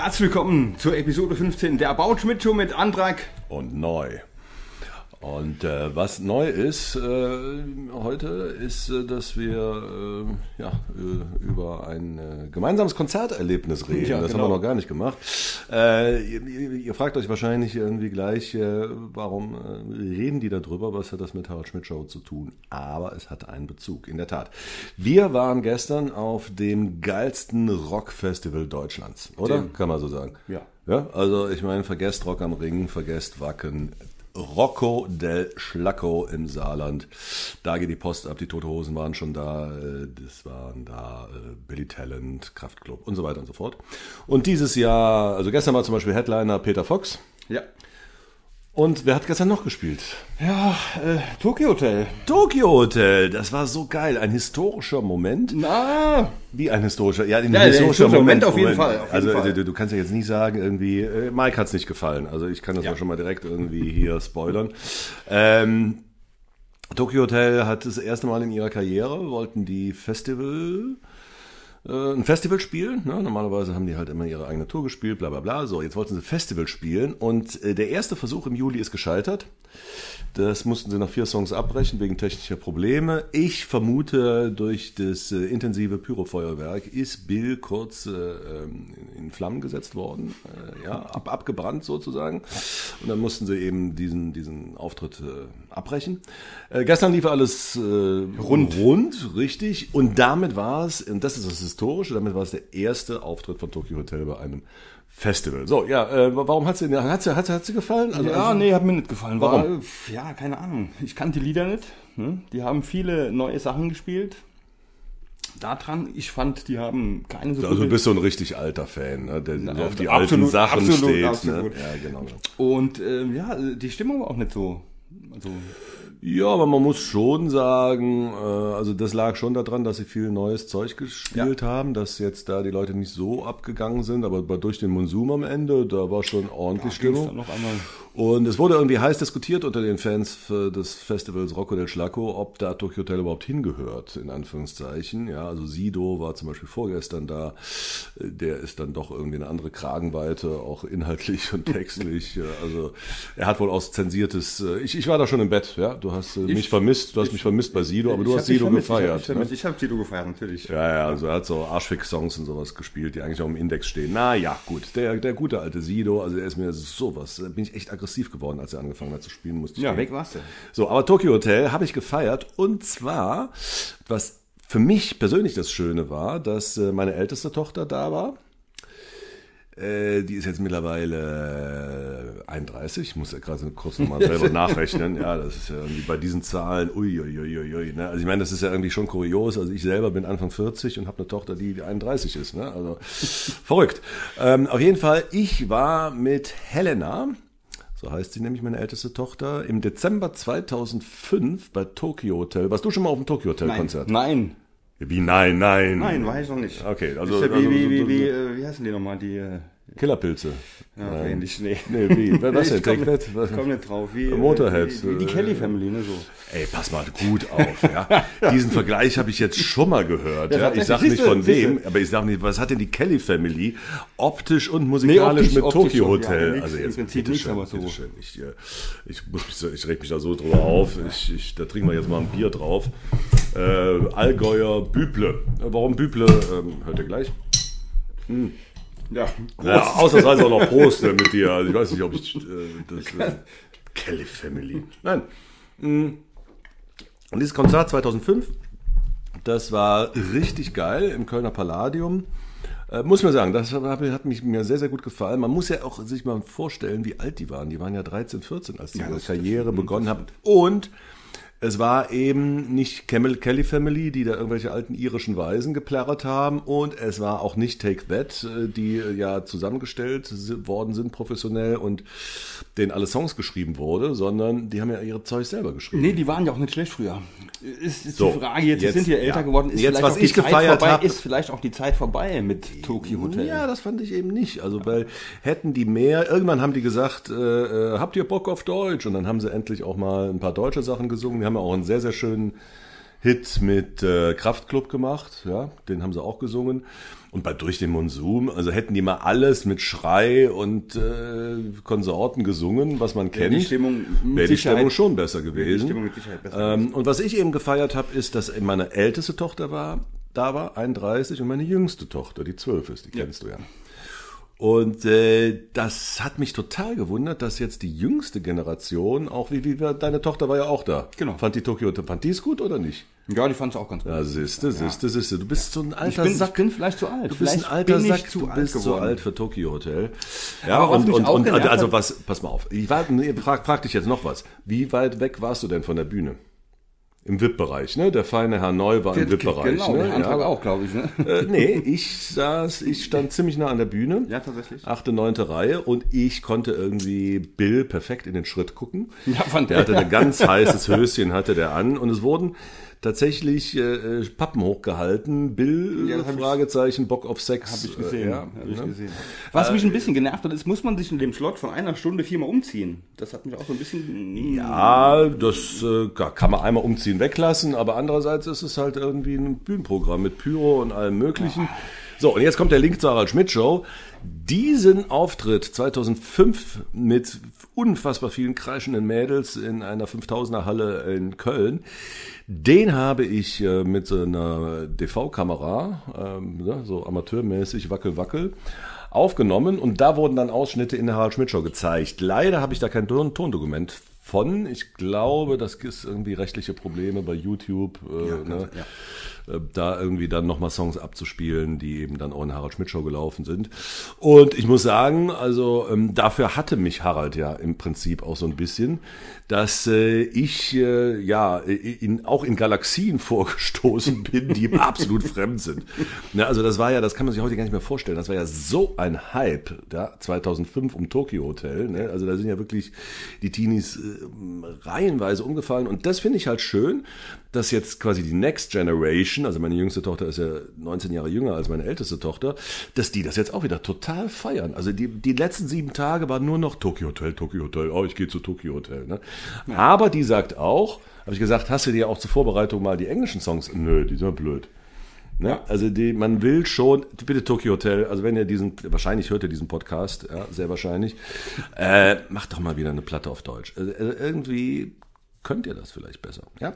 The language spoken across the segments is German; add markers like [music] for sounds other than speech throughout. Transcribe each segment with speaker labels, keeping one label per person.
Speaker 1: Herzlich willkommen zur Episode 15 der About Schmidt Show mit Antrag.
Speaker 2: und neu. Und äh, was neu ist äh, heute, ist, äh, dass wir äh, ja, äh, über ein äh, gemeinsames Konzerterlebnis reden.
Speaker 1: Ja,
Speaker 2: das
Speaker 1: genau.
Speaker 2: haben wir noch gar nicht gemacht. Äh, ihr, ihr ihr fragt euch wahrscheinlich irgendwie gleich, äh, warum äh, reden die da drüber? Was hat das mit Harald Schmidt Show zu tun? Aber es hat einen Bezug, in der Tat. Wir waren gestern auf dem geilsten Rockfestival Deutschlands, oder?
Speaker 1: Dem-
Speaker 2: Kann man so sagen.
Speaker 1: Ja.
Speaker 2: Ja, also ich meine, vergesst Rock am Ring, vergesst Wacken. Rocco del Schlacco im Saarland. Da geht die Post ab, die Tote Hosen waren schon da, äh, das waren da äh, Billy Talent, Kraftklub und so weiter und so fort. Und dieses Jahr, also gestern war zum Beispiel Headliner Peter Fox.
Speaker 1: Ja.
Speaker 2: Und wer hat gestern noch gespielt?
Speaker 1: Ja, äh, Tokyo Hotel.
Speaker 2: Tokyo Hotel, das war so geil, ein historischer Moment.
Speaker 1: Na,
Speaker 2: Wie ein historischer, ja, ein
Speaker 1: Ja, der historische Moment auf jeden Fall, auf jeden
Speaker 2: also
Speaker 1: Fall.
Speaker 2: Du, du kannst ja jetzt nicht sagen, irgendwie, äh, Mike hat's nicht gefallen. Also ich kann das
Speaker 1: Ja.
Speaker 2: schon mal direkt irgendwie hier spoilern. Ähm, Tokyo Hotel hat das erste Mal in ihrer Karriere, wollten die Festival, ein Festival spielen. Ne? Normalerweise haben die halt immer ihre eigene Tour gespielt, bla bla bla. So, jetzt wollten sie Festival spielen und äh, der erste Versuch im Juli ist gescheitert. Das mussten sie nach vier Songs abbrechen wegen technischer Probleme. Ich vermute, durch das äh, intensive Pyrofeuerwerk ist Bill kurz äh, ähm, in Flammen gesetzt worden, äh, ja, ab, abgebrannt sozusagen. Und dann mussten sie eben diesen, diesen Auftritt äh, abbrechen. Äh, gestern lief alles äh, rund. rund, richtig. Und damit war es, und das ist das Historische, damit war es der erste Auftritt von Tokyo Hotel bei einem Festival. So, ja, äh, warum hat's dir, hat's, dir- hat's, hat's dir gefallen? Also,
Speaker 1: ja, nee, hat mir nicht gefallen. War,
Speaker 2: Warum?
Speaker 1: ja, keine Ahnung. Ich kannte die Lieder nicht. Ne? Die haben viele neue Sachen gespielt. Daran, ich fand, die haben keine so
Speaker 2: Also du bist so ein richtig alter Fan, ne, der
Speaker 1: Na,
Speaker 2: auf die
Speaker 1: absolut,
Speaker 2: alten Sachen
Speaker 1: absolut,
Speaker 2: steht.
Speaker 1: absolut.
Speaker 2: Ne? Ja, genau.
Speaker 1: Und ähm, ja, die Stimmung war auch nicht so. Also,
Speaker 2: Ja, aber man muss schon sagen, äh, also das lag schon daran, dass sie viel neues Zeug gespielt haben, dass jetzt da die Leute nicht so abgegangen sind, aber durch den Monsum am Ende, da war schon ordentlich
Speaker 1: dann
Speaker 2: Stimmung. Und es wurde irgendwie heiß diskutiert unter den Fans des Festivals Rocco del Schlacco, ob da Tokyo Hotel überhaupt hingehört, in Anführungszeichen. Ja, also Sido war zum Beispiel vorgestern da. Der ist dann doch irgendwie eine andere Kragenweite, auch inhaltlich und textlich. Also er hat wohl aus zensiertes, äh, ich, ich war da schon im Bett, ja. Du hast äh, mich vermisst, du hast mich vermisst bei Sido, aber du
Speaker 1: Ich
Speaker 2: hast Sido
Speaker 1: vermisst,
Speaker 2: gefeiert.
Speaker 1: Ich habe
Speaker 2: ne?
Speaker 1: ich hab Sido gefeiert, natürlich.
Speaker 2: Ja, ja, also er hat so Arschfick-Songs und sowas gespielt, die eigentlich auch im Index stehen. Na ja, gut, der, der gute alte Sido, also er ist mir sowas, da bin ich echt aggressiv geworden, als er angefangen hat zu spielen, musste ich
Speaker 1: Ja,
Speaker 2: gehen.
Speaker 1: weg warst du.
Speaker 2: So, aber Tokyo Hotel habe ich gefeiert und zwar, was für mich persönlich das Schöne war, dass äh, meine älteste Tochter da war. Äh, Die ist jetzt mittlerweile äh, 31. Ich muss ja gerade kurz nochmal selber [laughs] nachrechnen. Ja, das ist ja irgendwie bei diesen Zahlen, uiuiuiui. Ne? Also ich meine, das ist ja irgendwie schon kurios. Also ich selber bin Anfang 40 und habe eine Tochter, die 31 ist. Ne? Also [laughs] verrückt. Ähm, auf jeden Fall, ich war mit Helena, so heißt sie nämlich meine älteste Tochter, im Dezember 2005 bei Tokyo Hotel. Warst du schon mal auf dem Tokyo Hotel Konzert?
Speaker 1: Nein.
Speaker 2: Wie nein, nein.
Speaker 1: Nein, war ich noch nicht.
Speaker 2: Okay, also-
Speaker 1: Ist ja wie,
Speaker 2: also-
Speaker 1: wie, wie, wie,
Speaker 2: so-
Speaker 1: äh, wie heißen die nochmal, die, äh,
Speaker 2: Killerpilze.
Speaker 1: ja,
Speaker 2: Nein.
Speaker 1: ähnlich, nee.
Speaker 2: Nee, wie? [laughs] Was denn? Take That?
Speaker 1: Ich komm nicht drauf. Wie, äh,
Speaker 2: Motorhead,
Speaker 1: Wie, wie die Kelly Family, ne, so.
Speaker 2: Ey, pass mal gut auf, ja. [laughs] Diesen Vergleich habe ich jetzt schon mal gehört.
Speaker 1: Ja,
Speaker 2: Ja, ich sag
Speaker 1: tatsächlich.
Speaker 2: nicht von
Speaker 1: Siehste,
Speaker 2: wem, aber ich sag nicht, was hat denn die Kelly Family optisch und musikalisch
Speaker 1: optisch-
Speaker 2: mit Tokyo
Speaker 1: ja,
Speaker 2: Hotel?
Speaker 1: nix,
Speaker 2: also jetzt bitte schön,
Speaker 1: aber so.
Speaker 2: schön. Ich, äh, ich muss ich reg mich da so drüber auf. Ich, ich, da trinken wir jetzt mal ein Bier drauf. Äh, Allgäuer Büble. Äh, Warum Büble? Ähm, hört ihr gleich?
Speaker 1: Ja,
Speaker 2: Ja, ausnahmsweise auch noch Prost äh, mit dir. Also ich weiß nicht, ob ich äh, das äh, Kelly Family. Nein. Mm. Und dieses Konzert 2005, das war richtig geil im Kölner Palladium. Äh, muss man sagen, das hat, mich mir sehr, sehr gut gefallen. Man muss ja auch sich mal vorstellen, wie alt die waren. Die waren ja 13, 14, als die ihre
Speaker 1: das-
Speaker 2: Karriere begonnen haben. Und es war eben nicht Camel Kelly Family, die da irgendwelche alten irischen Weisen geplärrt haben. Und es war auch nicht Take That, äh, die äh, ja zusammengestellt worden sind professionell und denen alle Songs geschrieben wurde, sondern die haben ja ihre Zeug selber geschrieben.
Speaker 1: Nee, die waren ja auch nicht schlecht früher. Ist, ist
Speaker 2: So,
Speaker 1: die Frage, jetzt,
Speaker 2: jetzt-
Speaker 1: sind die älter
Speaker 2: ja.
Speaker 1: geworden, ist
Speaker 2: Jetzt,
Speaker 1: vielleicht
Speaker 2: was
Speaker 1: auch die
Speaker 2: ich
Speaker 1: Zeit
Speaker 2: gefeiert
Speaker 1: vorbei,
Speaker 2: hab-
Speaker 1: ist vielleicht auch die Zeit vorbei mit Tokyo Hotel.
Speaker 2: Ja, das fand ich eben nicht. Also, weil hätten die mehr, irgendwann haben die gesagt, äh, äh, habt ihr Bock auf Deutsch? Und dann haben sie endlich auch mal ein paar deutsche Sachen gesungen. Haben ja auch einen sehr, sehr schönen Hit mit äh, Kraftklub gemacht, ja, den haben sie auch gesungen. Und bei Durch den Monsum, also hätten die mal alles mit Schrei und äh, Konsorten gesungen, was man kennt,
Speaker 1: die Stimmung
Speaker 2: wäre die Stimmung schon besser gewesen.
Speaker 1: Besser
Speaker 2: ähm, und was ich eben gefeiert habe, ist, dass meine älteste Tochter war, da war 31 und meine jüngste Tochter, die 12 ist, die kennst du ja. Und äh, das hat mich total gewundert, dass jetzt die jüngste Generation, auch wie, wie deine Tochter war ja auch da.
Speaker 1: Genau.
Speaker 2: Fand die Tokyo fand die es gut oder nicht?
Speaker 1: Ja, die fand es auch ganz gut.
Speaker 2: Ja, siehste, siehste, siehste. Du bist so ein
Speaker 1: ich,
Speaker 2: alter
Speaker 1: bin, ich
Speaker 2: Sack.
Speaker 1: bin vielleicht zu alt.
Speaker 2: Du bist ein
Speaker 1: vielleicht
Speaker 2: alter
Speaker 1: bin ich
Speaker 2: Sack,
Speaker 1: zu
Speaker 2: du
Speaker 1: alt
Speaker 2: bist so
Speaker 1: geworden.
Speaker 2: alt für Tokyo Hotel. Ja,
Speaker 1: Aber
Speaker 2: und, und, und also was, pass mal auf. Ich war, nee, frag, frag dich jetzt noch was. Wie weit weg warst du denn von der Bühne? Im VIP-Bereich, ne? Der feine Herr Neu war im VIP-Bereich.
Speaker 1: Genau,
Speaker 2: ne?
Speaker 1: der Antrag
Speaker 2: ja.
Speaker 1: auch, glaube ich. Ne?
Speaker 2: Äh, nee, ich saß, ich stand ziemlich nah an der Bühne.
Speaker 1: Ja, tatsächlich.
Speaker 2: Achte, neunte Reihe und ich konnte irgendwie Bill perfekt in den Schritt gucken.
Speaker 1: Ja, fand
Speaker 2: Der hatte ein ganz heißes Höschen, hatte der an und es wurden tatsächlich äh, Pappen hochgehalten. Bill,
Speaker 1: Ja, hab
Speaker 2: Fragezeichen, Bock auf Sex.
Speaker 1: Habe ich gesehen.
Speaker 2: Äh, ja,
Speaker 1: hab ich
Speaker 2: ne?
Speaker 1: gesehen. Was mich ein bisschen genervt hat, ist, muss man sich in dem Slot von einer Stunde viermal umziehen. Das hat mich auch so ein bisschen.
Speaker 2: Ja, das äh, kann man einmal umziehen weglassen, aber andererseits ist es halt irgendwie ein Bühnenprogramm mit Pyro und allem möglichen. So, und jetzt kommt der Link zur Harald Schmidt Show. Diesen Auftritt 2005 mit unfassbar vielen kreischenden Mädels in einer 5000er Halle in Köln, den habe ich äh, mit so einer DV-Kamera, ähm, ne, so amateurmäßig wackel wackel, aufgenommen und da wurden dann Ausschnitte in der Harald Schmidt Show gezeigt. Leider habe ich da kein Ton Tondokument von. Ich glaube, das ist irgendwie rechtliche Probleme bei YouTube. Äh, ne? äh, da irgendwie dann nochmal Songs abzuspielen, die eben dann auch in Harald Schmidt Show gelaufen sind. Und ich muss sagen, also ähm, dafür hatte mich Harald ja im Prinzip auch so ein bisschen, dass äh, ich äh, ja in, auch in Galaxien [laughs] vorgestoßen bin, die ihm absolut fremd sind. Ne, also das war ja, das kann man sich heute gar nicht mehr vorstellen, das war ja so ein Hype, ja, 2005 um Tokyo Hotel. Ne? Also da sind ja wirklich die Teenies äh, reihenweise umgefallen und das finde ich halt schön, dass jetzt quasi die Next Generation, also meine jüngste Tochter ist ja 19 Jahre jünger als meine älteste Tochter, dass die das jetzt auch wieder total feiern. Also die, die letzten sieben Tage waren nur noch Tokyo Hotel, Tokyo Hotel, oh, ich gehe zu Tokyo Hotel. Ne? Aber die sagt auch, habe ich gesagt, hast du dir auch zur Vorbereitung mal die englischen Songs? Nö, die sind blöd. Ne? Also die, man will schon, bitte Tokyo Hotel, also wenn ihr diesen, wahrscheinlich hört ihr diesen Podcast, ja, sehr wahrscheinlich, äh, macht doch mal wieder eine Platte auf Deutsch. Also, äh, irgendwie könnt ihr das vielleicht besser, ja?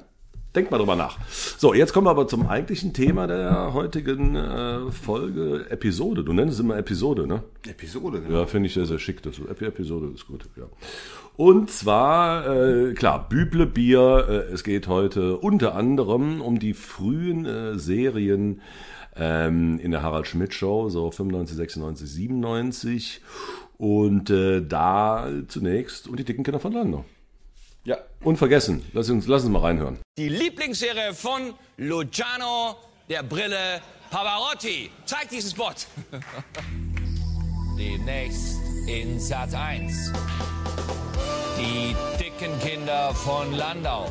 Speaker 2: Denkt mal drüber nach. So, jetzt kommen wir aber zum eigentlichen Thema der heutigen äh, Folge, Episode. Du nennst es immer Episode, ne?
Speaker 1: Episode, genau.
Speaker 2: Ja, finde ich sehr, sehr schick. Das Epi- Episode ist gut, ja. Und zwar, äh, klar, Büble Bier. Äh, es geht heute unter anderem um die frühen äh, Serien ähm, in der Harald Schmidt Show, so 95, 96, 97. Und äh, da zunächst und die dicken Kinder von Landau.
Speaker 1: Ja.
Speaker 2: Unvergessen. Lass uns, lass uns mal reinhören.
Speaker 3: Die Lieblingsserie von Luciano der Brille Pavarotti. Zeig diesen Spot. Demnächst in Sat 1. Die dicken Kinder von Landau.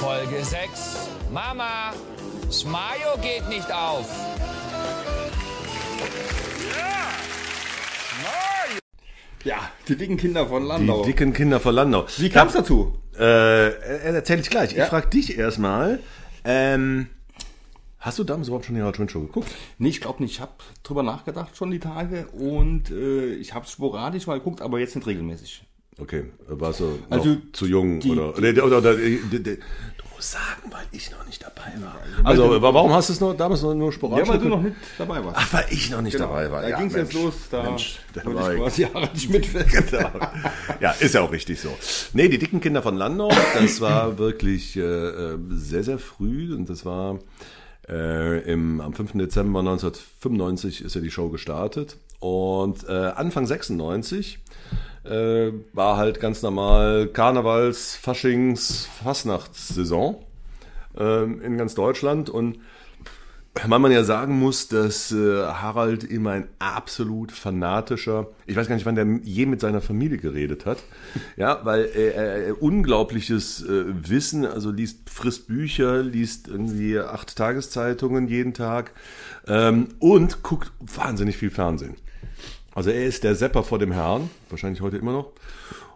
Speaker 3: Folge 6. Mama, Smayo geht nicht auf.
Speaker 1: Ja, die dicken Kinder von
Speaker 2: Die
Speaker 1: Landau.
Speaker 2: dicken Kinder von Landau.
Speaker 1: Wie kam es dazu?
Speaker 2: Äh, erzähl ich gleich.
Speaker 1: Ja.
Speaker 2: Ich frage dich erstmal. Ähm, hast du damals überhaupt schon die Schmidt Show geguckt?
Speaker 1: Nee, ich glaube nicht. Ich habe drüber nachgedacht schon die Tage und äh, ich habe sporadisch mal geguckt, aber jetzt nicht regelmäßig.
Speaker 2: Okay, warst du
Speaker 1: Also,
Speaker 2: zu jung
Speaker 1: die-
Speaker 2: oder, oder, oder, oder sagen, weil ich noch nicht dabei war. Also, warum hast du es noch damals noch nur sporadisch?
Speaker 1: Ja, weil du noch nicht dabei warst.
Speaker 2: Ach, weil ich noch nicht dabei war.
Speaker 1: Da
Speaker 2: ja,
Speaker 1: ging es jetzt los, da
Speaker 2: Mensch, da war ich
Speaker 1: quasi Harald [laughs] Schmidt
Speaker 2: Genau. Ja, ist ja auch richtig so. Nee, die dicken Kinder von Landau, das war [clears throat] wirklich äh, äh, sehr, sehr früh und das war äh, im, am 5. Dezember 1995 ist ja die Show gestartet und äh, Anfang 96 äh, war halt ganz normal Karnevals, Faschings, Fastnachtssaison ähm, in ganz Deutschland und weil man ja sagen muss, dass äh, Harald immer ein absolut fanatischer, ich weiß gar nicht, wann der je mit seiner Familie geredet hat, ja, weil er äh, unglaubliches äh, Wissen, also liest, frisst Bücher, liest irgendwie acht Tageszeitungen jeden Tag ähm, und guckt wahnsinnig viel Fernsehen. Also er ist der Sepper vor dem Herrn, wahrscheinlich heute immer noch.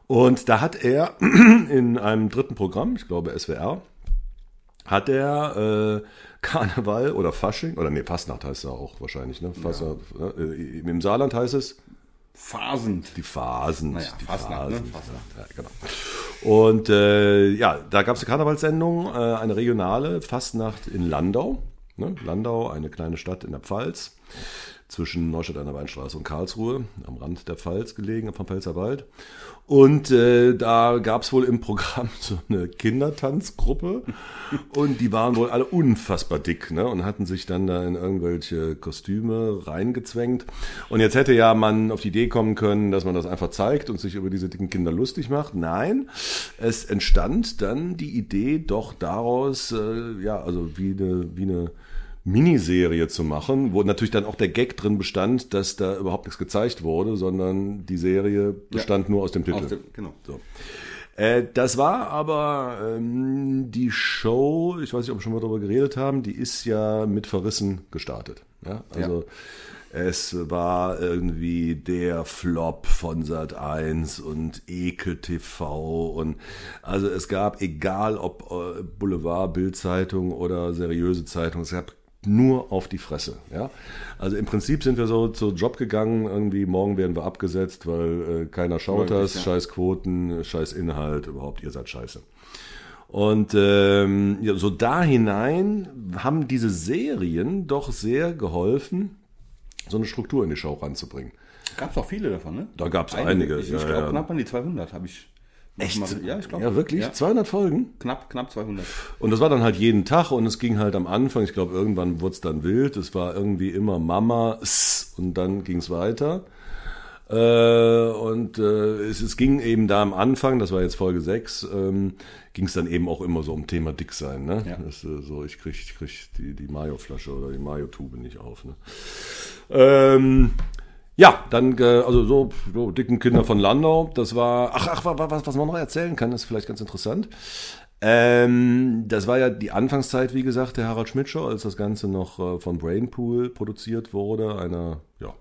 Speaker 2: Und da hat er [clears throat] in einem dritten Programm, ich glaube SWR, hat er äh, Karneval oder Fasching, oder nee, Fastnacht heißt er auch wahrscheinlich, ne? Fastnacht, ne? Äh, Im Saarland heißt es
Speaker 1: Phasend.
Speaker 2: die Phasen.
Speaker 1: Naja,
Speaker 2: die
Speaker 1: Fastnacht, ne?
Speaker 2: Phasen.
Speaker 1: Fastnacht.
Speaker 2: Ja, genau. Und äh, ja, da gab es eine Karnevalssendung, äh, eine regionale Fastnacht in Landau. Ne? Landau, eine kleine Stadt in der Pfalz, zwischen Neustadt an der Weinstraße und Karlsruhe, am Rand der Pfalz gelegen, vom Pfälzerwald. Und äh, da gab es wohl im Programm [laughs] so eine Kindertanzgruppe und die waren wohl alle unfassbar dick ne? und hatten sich dann da in irgendwelche Kostüme reingezwängt. Und jetzt hätte ja man auf die Idee kommen können, dass man das einfach zeigt und sich über diese dicken Kinder lustig macht. Nein, es entstand dann die Idee doch daraus, äh, ja, also wie eine, wie eine Miniserie zu machen, wo natürlich dann auch der Gag drin bestand, dass da überhaupt nichts gezeigt wurde, sondern die Serie bestand nur aus dem Titel.
Speaker 1: Aus dem, genau.
Speaker 2: So. Äh, das war aber ähm, die Show, ich weiß nicht, ob wir schon mal darüber geredet haben, die ist ja mit Verrissen gestartet. Ja? Also es war irgendwie der Flop von Sat 1 und Ekel TV und also es gab, egal ob äh, Boulevard, Bildzeitung oder seriöse Zeitung, es gab nur auf die Fresse. Ja? Also im Prinzip sind wir so zu Job gegangen, irgendwie morgen werden wir abgesetzt, weil äh, keiner schaut
Speaker 1: Möglich,
Speaker 2: das,
Speaker 1: ja.
Speaker 2: scheiß Quoten, scheiß Inhalt, überhaupt, ihr seid scheiße. Und ähm, ja, so da hinein haben diese Serien doch sehr geholfen, so eine Struktur in die Show ranzubringen.
Speaker 1: Gab es auch viele davon, ne?
Speaker 2: Da gab's einige,
Speaker 1: Ich, ich
Speaker 2: ja,
Speaker 1: glaube
Speaker 2: ja.
Speaker 1: knapp an die 200 habe ich.
Speaker 2: Echt?
Speaker 1: Mal, ja, ich glaube.
Speaker 2: Ja, wirklich?
Speaker 1: Ja,
Speaker 2: 200 Folgen?
Speaker 1: knapp, knapp 200.
Speaker 2: Und das war dann halt jeden Tag und es ging halt am Anfang, ich glaube, irgendwann wurde es dann wild. Es war irgendwie immer Mama und dann ging es weiter. Äh, und äh, es, es ging eben da am Anfang, das war jetzt Folge 6, ähm, ging es dann eben auch immer so um Thema dick sein. Ne?
Speaker 1: Ja.
Speaker 2: Das, äh, so, ich krieg, ich krieg die, die Mayo-Flasche oder die Mayo-Tube nicht auf. Ne? Ähm, ja, dann, äh, also so, so dicken Kinder von Landau, das war, ach, ach, wa- wa- was, was man noch erzählen kann, ist vielleicht ganz interessant. Ähm, das war ja die Anfangszeit, wie gesagt, der Harald Schmidt Show, als das Ganze noch äh, von Brainpool produziert wurde, einer, ja,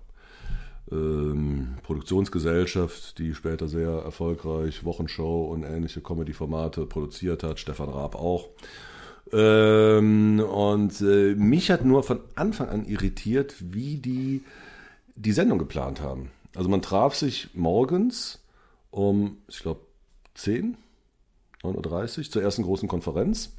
Speaker 2: ähm, Produktionsgesellschaft, die später sehr erfolgreich Wochenshow und ähnliche Comedy-Formate produziert hat, Stefan Raab auch. Ähm, und äh, mich hat nur von Anfang an irritiert, wie die die Sendung geplant haben. Also man traf sich morgens um, ich glaube, 10, 9.30 Uhr zur ersten großen Konferenz.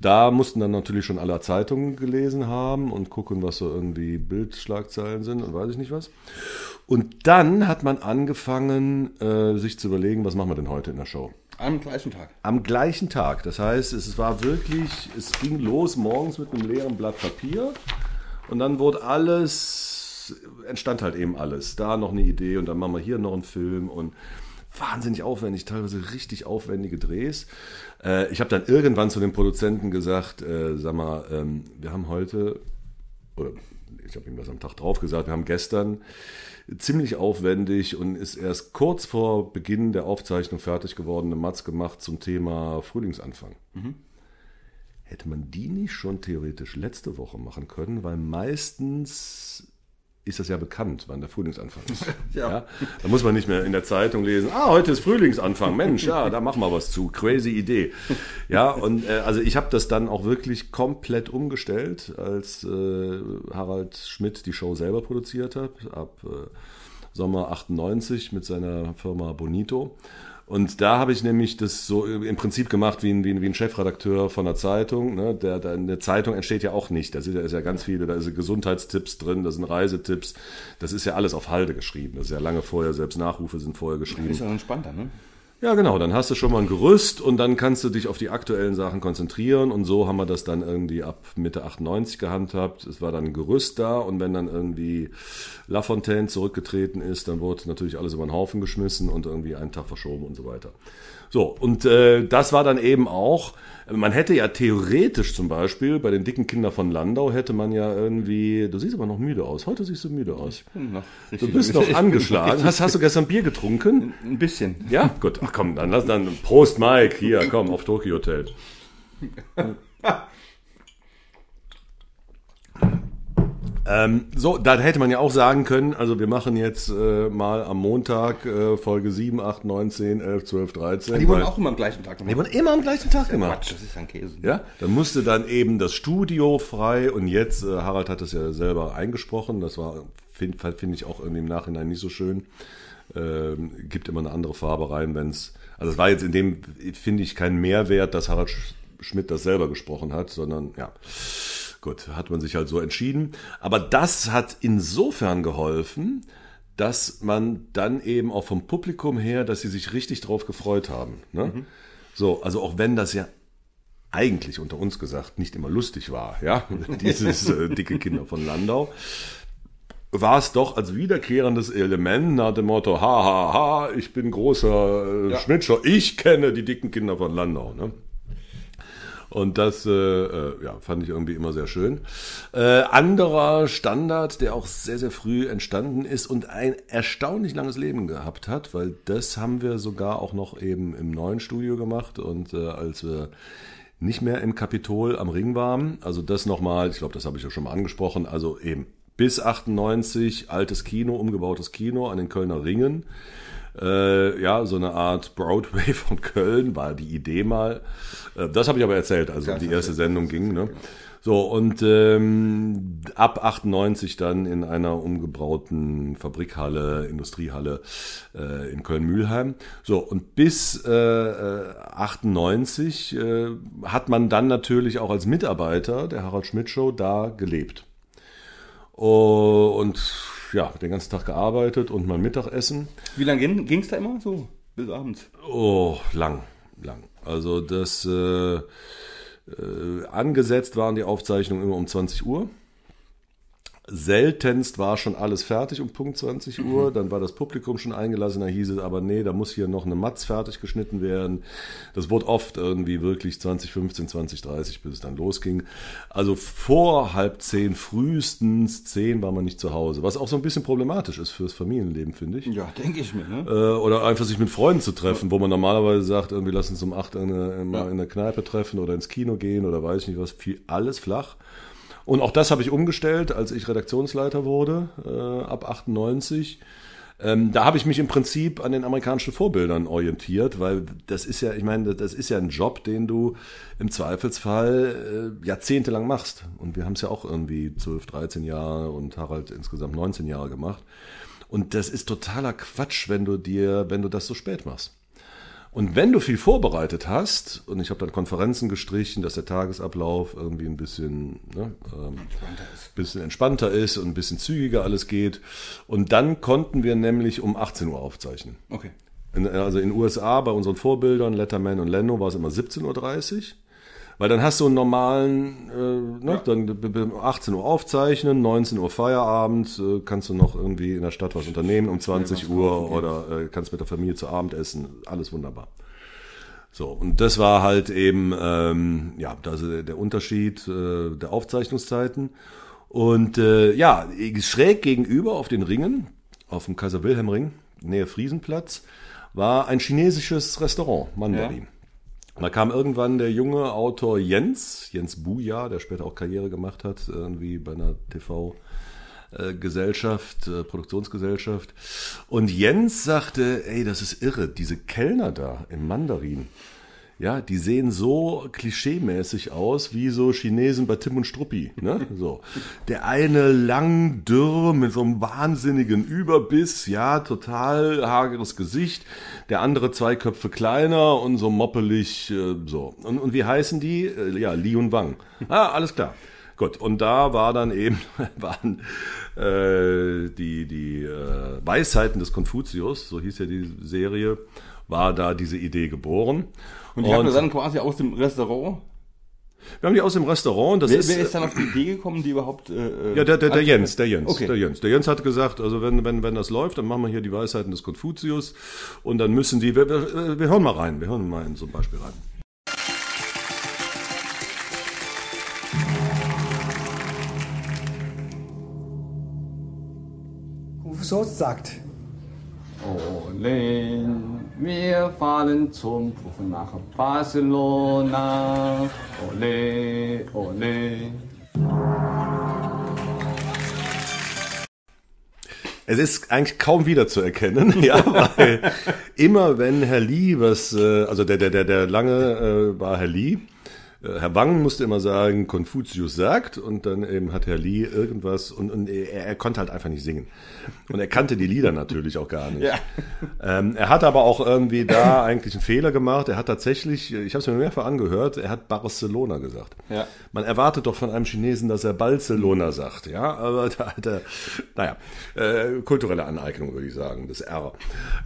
Speaker 2: Da mussten dann natürlich schon alle Zeitungen gelesen haben und gucken, was so irgendwie Bildschlagzeilen sind und weiß ich nicht was. Und dann hat man angefangen, äh, sich zu überlegen, was machen wir denn heute in der Show.
Speaker 1: Am gleichen Tag.
Speaker 2: Am gleichen Tag. Das heißt, es war wirklich, es ging los morgens mit einem leeren Blatt Papier und dann wurde alles, entstand halt eben alles. Da noch eine Idee und dann machen wir hier noch einen Film und wahnsinnig aufwendig, teilweise richtig aufwendige Drehs. Äh, ich habe dann irgendwann zu den Produzenten gesagt, äh, sag mal, ähm, wir haben heute, oder ich habe ihm das am Tag drauf gesagt, wir haben gestern ziemlich aufwendig und ist erst kurz vor Beginn der Aufzeichnung fertig geworden, eine Matz gemacht zum Thema Frühlingsanfang. Hätte man die nicht schon theoretisch letzte Woche machen können, weil meistens ist das ja bekannt, wann der Frühlingsanfang ist. [laughs]
Speaker 1: Ja.
Speaker 2: Da muss man nicht mehr in der Zeitung lesen, ah, heute ist Frühlingsanfang, Mensch, ja, da machen wir was zu, crazy Idee. Ja, und äh, also ich habe das dann auch wirklich komplett umgestellt, als äh, Harald Schmidt die Show selber produziert hat, ab äh, Sommer 98 mit seiner Firma Bonito. Und da habe ich nämlich das so im Prinzip gemacht wie ein, wie ein, wie ein Chefredakteur von einer Zeitung. Ne? Der, der, eine Zeitung entsteht ja auch nicht. Da sind ja, ist ja ganz viele, da sind Gesundheitstipps drin, da sind Reisetipps. Das ist ja alles auf Halde geschrieben. Das ist ja lange vorher, selbst Nachrufe sind vorher geschrieben.
Speaker 1: Ist ja entspannter, ne?
Speaker 2: Ja, genau. Dann hast du schon mal ein Gerüst und dann kannst du dich auf die aktuellen Sachen konzentrieren. Und so haben wir das dann irgendwie ab Mitte 98 gehandhabt. Es war dann ein Gerüst da und wenn dann irgendwie Lafontaine zurückgetreten ist, dann wurde natürlich alles über den Haufen geschmissen und irgendwie einen Tag verschoben und so weiter. So, und äh, das war dann eben auch, man hätte ja theoretisch zum Beispiel bei den dicken Kindern von Landau hätte man ja irgendwie, du siehst aber noch müde aus. Heute siehst du müde aus. Du bist noch angeschlagen. Hast, hast du gestern Bier getrunken?
Speaker 1: Ein bisschen.
Speaker 2: Ja, gut. Ach komm, dann lass dann Prost Mike hier, komm auf Tokyo Hotel. [laughs] Ähm, so, da hätte man ja auch sagen können, also wir machen jetzt äh, mal am Montag äh, Folge 7, 8, 9, 10, 11, 12, 13.
Speaker 1: Die wurden auch immer am gleichen Tag gemacht.
Speaker 2: die wurden immer am gleichen Tag gemacht.
Speaker 1: Quatsch, das ist ein Käse.
Speaker 2: Ja, dann musste dann eben das Studio frei und jetzt, äh, Harald hat es ja selber eingesprochen, das war, finde find ich auch irgendwie im Nachhinein nicht so schön. Ähm, gibt immer eine andere Farbe rein, wenn es, also es war jetzt in dem, finde ich, kein Mehrwert, dass Harald Sch- Schmidt das selber gesprochen hat, sondern ja, gut, hat man sich halt so entschieden. Aber das hat insofern geholfen, dass man dann eben auch vom Publikum her, dass sie sich richtig drauf gefreut haben. Ne? So, also auch wenn das ja eigentlich unter uns gesagt nicht immer lustig war, ja, [laughs] dieses äh, dicke Kinder von Landau, war es doch als wiederkehrendes Element nach dem Motto, ha, ha, ha, ich bin großer äh,
Speaker 1: Ja.
Speaker 2: Schmidtscher, ich kenne die dicken Kinder von Landau, ne? Und das äh, äh, ja, fand ich irgendwie immer sehr schön. Äh, anderer Standard, der auch sehr, sehr früh entstanden ist und ein erstaunlich langes Leben gehabt hat, weil das haben wir sogar auch noch eben im neuen Studio gemacht und äh, als wir nicht mehr im Kapitol am Ring waren, also das nochmal, ich glaube, das habe ich ja schon mal angesprochen, also eben bis 98 altes Kino, umgebautes Kino an den Kölner Ringen. Äh, ja, so eine Art Broadway [laughs] von Köln war die Idee mal. Äh, das habe ich aber erzählt, also
Speaker 1: Ja,
Speaker 2: die erste Sendung ging. Ne? So, und ähm, ab 98 dann in einer umgebauten Fabrikhalle, Industriehalle äh, in Köln-Mühlheim. So, und bis äh, äh, 98 äh, hat man dann natürlich auch als Mitarbeiter der Harald Schmidt Show da gelebt. Oh, und ja, den ganzen Tag gearbeitet und mal Mittagessen.
Speaker 1: Wie lange ging es da immer so? Bis abends.
Speaker 2: Oh, lang, lang. Also das äh, äh, angesetzt waren die Aufzeichnungen immer um 20 Uhr. Seltenst war schon alles fertig um Punkt 20 Uhr. Dann war das Publikum schon eingelassen. Da hieß es aber, nee, da muss hier noch eine Matz fertig geschnitten werden. Das wurde oft irgendwie wirklich 2015, 2030, bis es dann losging. Also vor halb zehn, frühestens zehn war man nicht zu Hause. Was auch so ein bisschen problematisch ist fürs Familienleben, finde ich.
Speaker 1: Ja, denke ich mir. Ne?
Speaker 2: Äh, oder einfach sich mit Freunden zu treffen, wo man normalerweise sagt, irgendwie lass uns um acht in, eine- mal in der Kneipe treffen oder ins Kino gehen oder weiß ich nicht was, viel, alles flach. Und auch das habe ich umgestellt, als ich Redaktionsleiter wurde, äh, ab 98. Ähm, da habe ich mich im Prinzip an den amerikanischen Vorbildern orientiert, weil das ist ja, ich meine, das ist ja ein Job, den du im Zweifelsfall äh, jahrzehntelang machst. Und wir haben es ja auch irgendwie 12, 13 Jahre und Harald insgesamt 19 Jahre gemacht. Und das ist totaler Quatsch, wenn du dir, wenn du das so spät machst. Und wenn du viel vorbereitet hast, und ich habe dann Konferenzen gestrichen, dass der Tagesablauf irgendwie ein bisschen, ne, ähm, bisschen entspannter ist und ein bisschen zügiger alles geht. Und dann konnten wir nämlich um 18 Uhr aufzeichnen.
Speaker 1: Okay.
Speaker 2: In, also in den USA bei unseren Vorbildern, Letterman und Leno, war es immer 17.30 Uhr. Weil dann hast du einen normalen, äh, ne, dann b- b- 18 Uhr aufzeichnen, 19 Uhr Feierabend, äh, kannst du noch irgendwie in der Stadt was unternehmen um 20 Uhr oder äh, kannst mit der Familie zu Abend essen, alles wunderbar. So, und das war halt eben, ähm, ja, das ist der Unterschied äh, der Aufzeichnungszeiten. Und äh, ja, schräg gegenüber auf den Ringen, auf dem Kaiser Wilhelm Ring, Nähe Friesenplatz, war ein chinesisches Restaurant, Mandarin. Und da kam irgendwann der junge Autor Jens, Jens Buja, der später auch Karriere gemacht hat, irgendwie bei einer TV. Gesellschaft, äh, Produktionsgesellschaft. Und Jens sagte, ey, das ist irre, diese Kellner da im Mandarin, ja, die sehen so klischeemäßig aus wie so Chinesen bei Tim und Struppi. Ne? [laughs] So. Der eine lang, dürr, mit so einem wahnsinnigen Überbiss, ja, total hageres Gesicht. Der andere zwei Köpfe kleiner und so moppelig, äh, so. Und, und wie heißen die? Äh, ja, Li und Wang. Ah, alles klar. Gut, und da war dann eben, [laughs] waren äh, die, die äh, Weisheiten des Konfuzius, so hieß ja die Serie, war da diese Idee geboren.
Speaker 1: Und die habt ihr dann quasi aus dem Restaurant.
Speaker 2: Wir haben die aus dem Restaurant, das
Speaker 1: Wer,
Speaker 2: ist,
Speaker 1: wer ist dann auf die Idee gekommen, die überhaupt. Äh,
Speaker 2: ja, der, der, der? Jens, der Jens,
Speaker 1: Okay.
Speaker 2: der Jens. Der Jens hat gesagt, also wenn, wenn, wenn das läuft, dann machen wir hier die Weisheiten des Konfuzius und dann müssen die, wir, wir, wir hören mal rein, wir hören mal in so ein Beispiel rein.
Speaker 4: Konfuzius sagt,
Speaker 5: Ole, wir fahren zum Prüfen nach Barcelona. Ole, ole.
Speaker 2: Es ist eigentlich kaum wiederzuerkennen, [laughs] ja, weil immer wenn Herr Lee was, äh, also der, der, der, der lange äh, war Herr Lee, Herr Wang musste immer sagen, Konfuzius sagt, und dann eben hat Herr Lee irgendwas, und, und er, er konnte halt einfach nicht singen. Und er kannte die Lieder natürlich auch gar nicht.
Speaker 1: Ja.
Speaker 2: Ähm, er hat aber auch irgendwie da eigentlich einen Fehler gemacht. Er hat tatsächlich, ich habe es mir mehrfach angehört, er hat Barcelona gesagt.
Speaker 1: Ja.
Speaker 2: Man erwartet doch von einem Chinesen, dass er Barcelona sagt, ja, aber da hat er, naja, äh, kulturelle Aneignung würde ich sagen, das R.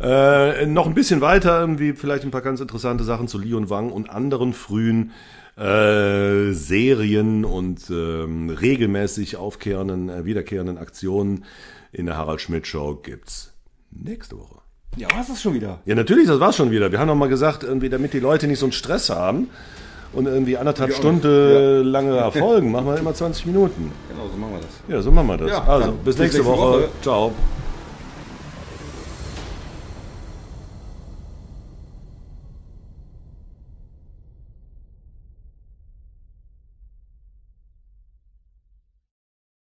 Speaker 2: Äh, noch ein bisschen weiter, irgendwie vielleicht ein paar ganz interessante Sachen zu Li und Wang und anderen frühen äh, Serien und ähm, regelmäßig aufkehrenden, äh, wiederkehrenden Aktionen in der Harald Schmidt Show gibt's nächste Woche.
Speaker 1: Ja, was ist schon wieder?
Speaker 2: Ja, natürlich, das war's schon wieder. Wir haben noch mal gesagt, irgendwie, damit die Leute nicht so einen Stress haben und irgendwie anderthalb
Speaker 1: Ja,
Speaker 2: Stunden lange Folgen, machen wir immer 20 Minuten.
Speaker 1: Genau, so machen wir das.
Speaker 2: Ja, so machen wir das.
Speaker 1: Ja,
Speaker 2: also,
Speaker 1: dann
Speaker 2: bis nächste, Woche. Ciao.